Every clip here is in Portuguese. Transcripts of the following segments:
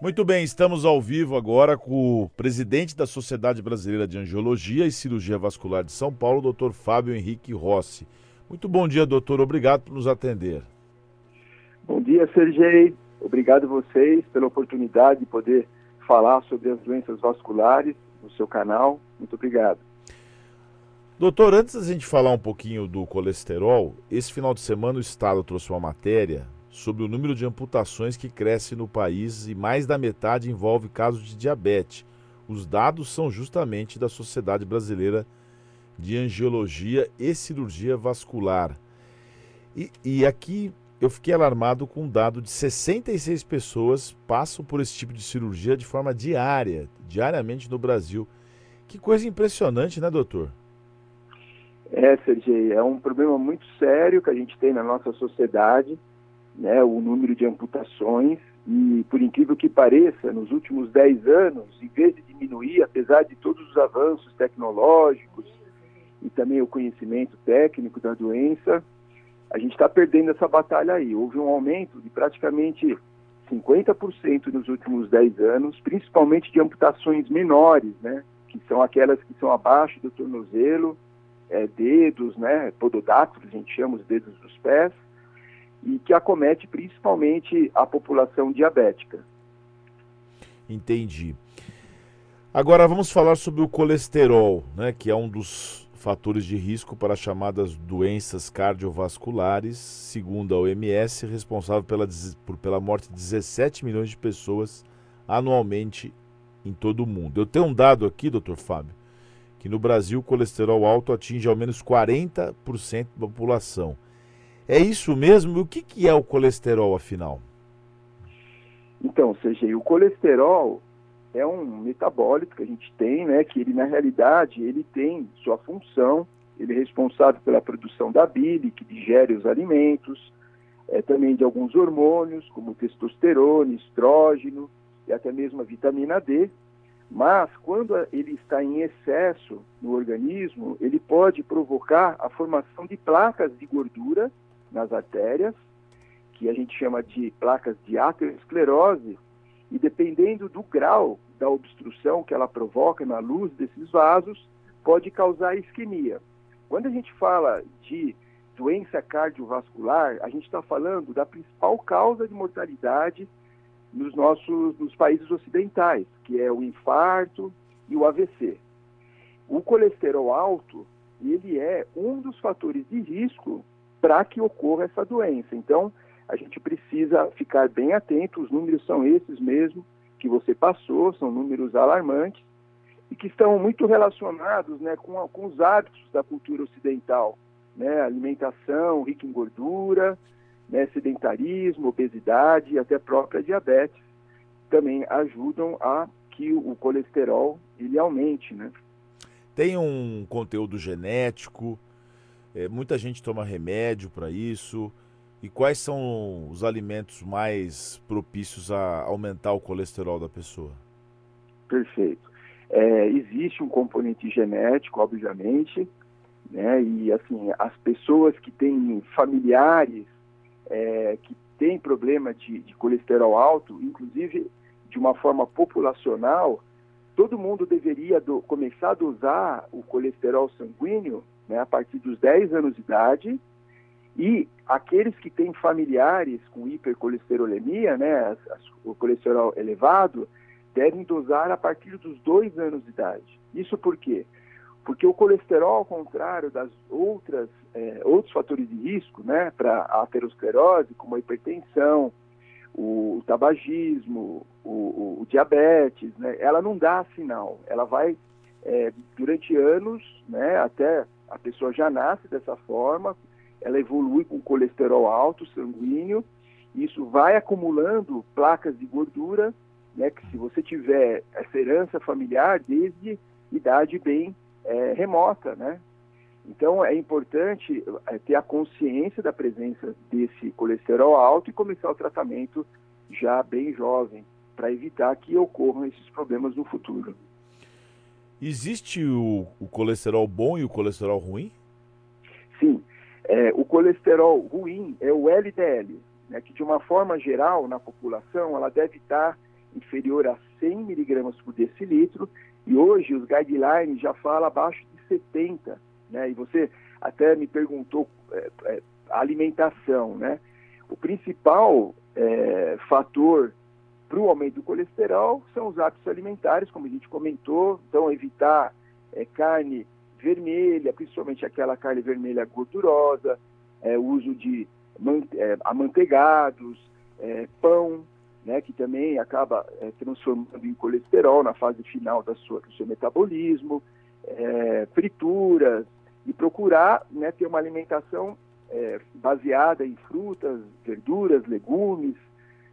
Muito bem, estamos ao vivo agora com o presidente da Sociedade Brasileira de Angiologia e Cirurgia Vascular de São Paulo, doutor Fábio Henrique Rossi. Muito bom dia, doutor. Obrigado por nos atender. Bom dia, Sergei. Obrigado a vocês pela oportunidade de poder falar sobre as doenças vasculares no seu canal. Muito obrigado. Doutor, antes da gente falar um pouquinho do colesterol, esse final de semana o Estado trouxe uma matéria sobre o número de amputações que cresce no país e mais da metade envolve casos de diabetes. Os dados são justamente da Sociedade Brasileira de Angiologia e Cirurgia Vascular. E, e aqui eu fiquei alarmado com um dado de 66 pessoas passam por esse tipo de cirurgia de forma diária, diariamente no Brasil. Que coisa impressionante, né, doutor? É, Sergei, é um problema muito sério que a gente tem na nossa sociedade né, o número de amputações e, por incrível que pareça, nos últimos 10 anos, em vez de diminuir, apesar de todos os avanços tecnológicos e também o conhecimento técnico da doença, a gente está perdendo essa batalha aí. Houve um aumento de praticamente 50% nos últimos 10 anos, principalmente de amputações menores, né, que são aquelas que são abaixo do tornozelo, é, dedos, né, pododáctilos, a gente chama os dedos dos pés, e que acomete principalmente a população diabética. Entendi. Agora vamos falar sobre o colesterol, né, que é um dos fatores de risco para as chamadas doenças cardiovasculares, segundo a OMS, responsável pela, por, pela morte de 17 milhões de pessoas anualmente em todo o mundo. Eu tenho um dado aqui, doutor Fábio, que no Brasil o colesterol alto atinge ao menos 40% da população. É isso mesmo? O que, que é o colesterol, afinal? Então, CG, o colesterol é um metabólito que a gente tem, né, que ele, na realidade, ele tem sua função, ele é responsável pela produção da bile, que digere os alimentos, é, também de alguns hormônios, como testosterona, estrógeno e até mesmo a vitamina D. Mas, quando ele está em excesso no organismo, ele pode provocar a formação de placas de gordura nas artérias, que a gente chama de placas de aterosclerose, e dependendo do grau da obstrução que ela provoca na luz desses vasos, pode causar isquemia. Quando a gente fala de doença cardiovascular, a gente está falando da principal causa de mortalidade nos nossos nos países ocidentais, que é o infarto e o AVC. O colesterol alto, ele é um dos fatores de risco para que ocorra essa doença. Então, a gente precisa ficar bem atento, os números são esses mesmo que você passou, são números alarmantes e que estão muito relacionados né, com, com os hábitos da cultura ocidental, né, alimentação rica em gordura, né, sedentarismo, obesidade e até própria diabetes também ajudam a que o colesterol ele aumente, né? Tem um conteúdo genético, é, muita gente toma remédio para isso. E quais são os alimentos mais propícios a aumentar o colesterol da pessoa? Perfeito. É, existe um componente genético, obviamente, né? E assim, as pessoas que têm familiares é, que têm problema de, de colesterol alto, inclusive de uma forma populacional, todo mundo deveria do, começar a dosar o colesterol sanguíneo né, a partir dos 10 anos de idade, e aqueles que têm familiares com hipercolesterolemia, né, o colesterol elevado, devem dosar a partir dos 2 anos de idade. Isso por quê? Porque o colesterol, ao contrário das outras é, outros fatores de risco, né, para a aterosclerose, como a hipertensão, o, o tabagismo, o, o, o, diabetes, né, ela não dá sinal. Ela vai é, durante anos, né, até a pessoa já nasce dessa forma, ela evolui com colesterol alto, sanguíneo, isso vai acumulando placas de gordura, né, que se você tiver essa herança familiar desde idade bem é, remota, né? Então é importante é, ter a consciência da presença desse colesterol alto e começar o tratamento já bem jovem, para evitar que ocorram esses problemas no futuro. Existe o, o colesterol bom e o colesterol ruim? Sim. É, o colesterol ruim é o LDL, né, que de uma forma geral na população ela deve estar inferior a 100 miligramas por decilitro, e hoje os guidelines já falam abaixo de 70, né? E você até me perguntou é, é, alimentação, né? O principal é, fator para o aumento do colesterol são os hábitos alimentares, como a gente comentou, então evitar é, carne vermelha, principalmente aquela carne vermelha gordurosa, é, uso de é, amanteigados, é, pão, né, que também acaba é, transformando em colesterol na fase final da sua, do seu metabolismo, é, frituras, e procurar né, ter uma alimentação baseada em frutas, verduras, legumes,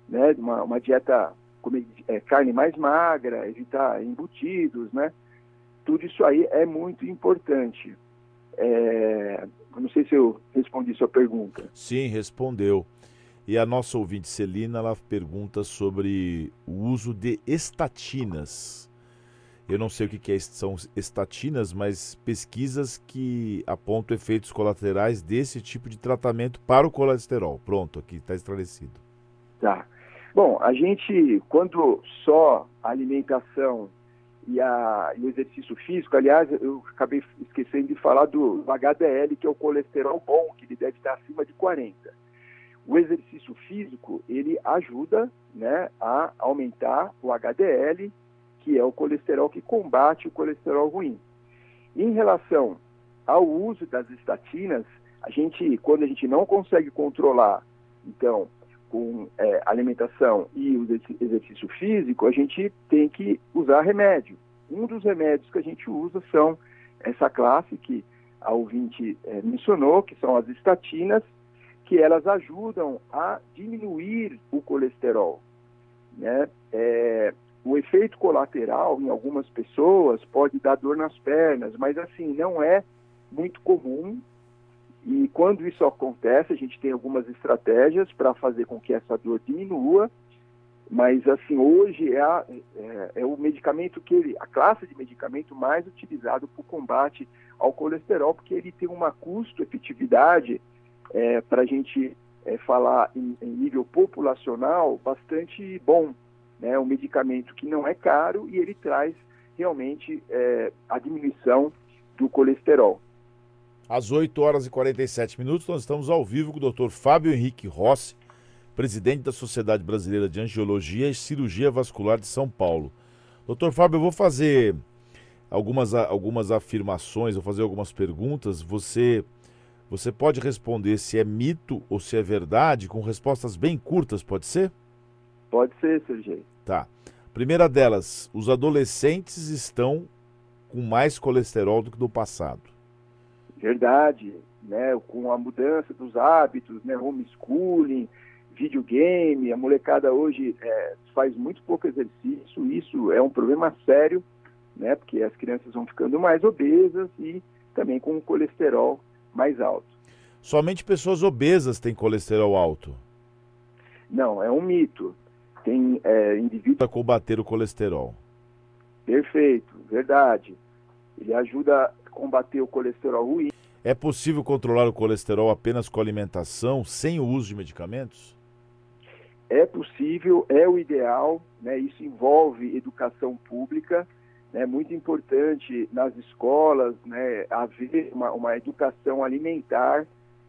né, uma, uma dieta comer é, carne mais magra, evitar embutidos, né? Tudo isso aí é muito importante. É, não sei se eu respondi sua pergunta. Sim, respondeu. E a nossa ouvinte Celina, ela pergunta sobre o uso de estatinas. Eu não sei o que, é, são estatinas, mas pesquisas que apontam efeitos colaterais desse tipo de tratamento para o colesterol. Pronto, aqui está esclarecido. Tá. Bom, a gente, quando só a alimentação e, a, e o exercício físico, aliás, eu acabei esquecendo de falar do, do HDL, que é o colesterol bom, que ele deve estar acima de 40. O exercício físico, ele ajuda né, a aumentar o HDL, que é o colesterol que combate o colesterol ruim. Em relação ao uso das estatinas, a gente, quando a gente não consegue controlar, então, com é, alimentação e o exercício físico, a gente tem que usar remédio. Um dos remédios que a gente usa são essa classe que a ouvinte é, mencionou, que são as estatinas, que elas ajudam a diminuir o colesterol. Né? É, o efeito colateral em algumas pessoas pode dar dor nas pernas, mas assim, não é muito comum. E quando isso acontece, a gente tem algumas estratégias para fazer com que essa dor diminua. Mas assim, hoje é, a, é, é, o medicamento que ele, a classe de medicamento mais utilizado para o combate ao colesterol, porque ele tem uma custo-efetividade é, para a gente é, falar em, em nível populacional bastante bom né, um medicamento que não é caro e ele traz realmente é, a diminuição do colesterol. Às 8 horas e 47 minutos, nós estamos ao vivo com o Dr. Fábio Henrique Rossi, presidente da Sociedade Brasileira de Angiologia e Cirurgia Vascular de São Paulo. Doutor Fábio, eu vou fazer algumas, algumas afirmações, vou fazer algumas perguntas. Você, você pode responder se é mito ou se é verdade, com respostas bem curtas, pode ser? Pode ser, Sergei. Tá. Primeira delas, os adolescentes estão com mais colesterol do que no passado. Verdade, né? Com a mudança dos hábitos, né? Homeschooling, videogame, a molecada hoje é, faz muito pouco exercício, isso é um problema sério, né? Porque as crianças vão ficando mais obesas e também com o colesterol mais alto. Somente pessoas obesas têm colesterol alto? Não, é um mito tem é, indivíduos... Para combater o colesterol. Perfeito, verdade. Ele ajuda combater o colesterol ruim. É possível controlar o colesterol apenas com alimentação, sem o uso de medicamentos? É possível, é o ideal, né? isso envolve educação pública, é né? muito importante nas escolas né? haver uma, uma educação alimentar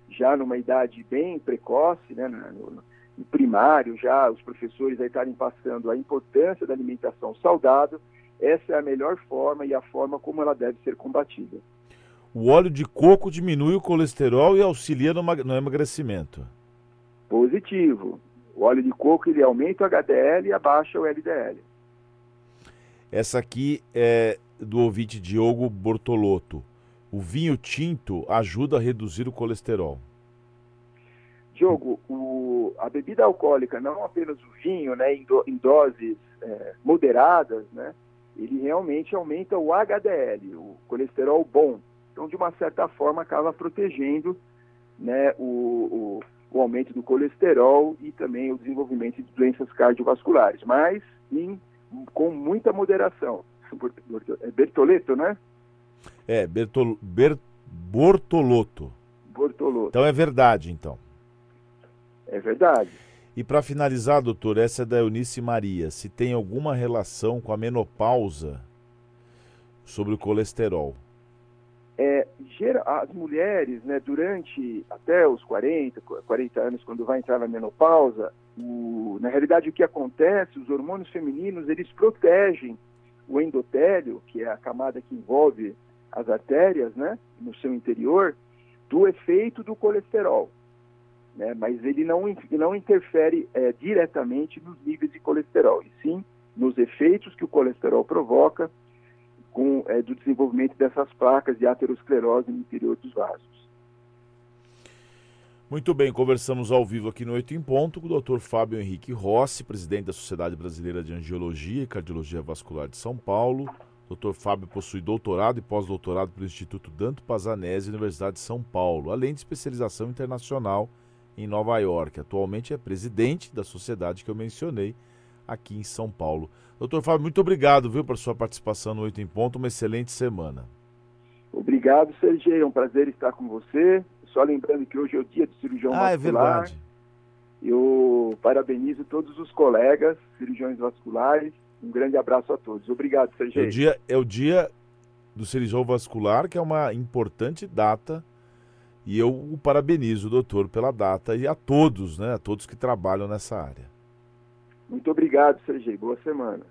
já numa idade bem precoce, né? no, primário já, os professores estarem passando a importância da alimentação saudável, essa é a melhor forma e a forma como ela deve ser combatida. O óleo de coco diminui o colesterol e auxilia no, emagrecimento. Positivo. O óleo de coco ele aumenta o HDL e abaixa o LDL. Essa aqui é do ouvinte Diogo Bortolotto. O vinho tinto ajuda a reduzir o colesterol. Diogo, o, a bebida alcoólica, não apenas o vinho, né, em, do, em doses é, moderadas, né, ele realmente aumenta o HDL, o colesterol bom. Então, de uma certa forma, acaba protegendo né, o, o, o aumento do colesterol e também o desenvolvimento de doenças cardiovasculares, mas em, com muita moderação. É Bertoleto, né? É, Bertol, Ber, Bortolotto. Bortolotto. Então é verdade, então. É verdade. E para finalizar, doutor, essa é da Eunice Maria. Se tem alguma relação com a menopausa sobre o colesterol? É, as mulheres, né, durante até os 40, 40 anos, quando vai entrar na menopausa, o, na realidade o que acontece, os hormônios femininos, eles protegem o endotélio, que é a camada que envolve as artérias, né, no seu interior, do efeito do colesterol. Né, mas ele não, não interfere é, diretamente nos níveis de colesterol, e sim nos efeitos que o colesterol provoca com, é, do desenvolvimento dessas placas de aterosclerose no interior dos vasos. Muito bem, conversamos ao vivo aqui no Oito em Ponto com o Dr. Fábio Henrique Rossi, presidente da Sociedade Brasileira de Angiologia e Cardiologia Vascular de São Paulo. Dr. Fábio possui doutorado e pós-doutorado pelo Instituto Danto Pazanese, Universidade de São Paulo, além de especialização internacional em Nova York. Atualmente é presidente da sociedade que eu mencionei aqui em São Paulo. Doutor Fábio, muito obrigado, viu, por sua participação no Oito em Ponto. Uma excelente semana. Obrigado, Sergio. É um prazer estar com você. Só lembrando que hoje é o dia do cirurgião ah, é vascular. Ah, é verdade. Eu parabenizo todos os colegas cirurgiões vasculares. Um grande abraço a todos. Obrigado, Sergio. É o dia, é o dia do cirurgião vascular, que é uma importante data. E eu o parabenizo, doutor, pela data e a todos, né? A todos que trabalham nessa área. Muito obrigado, Sergei. Boa semana.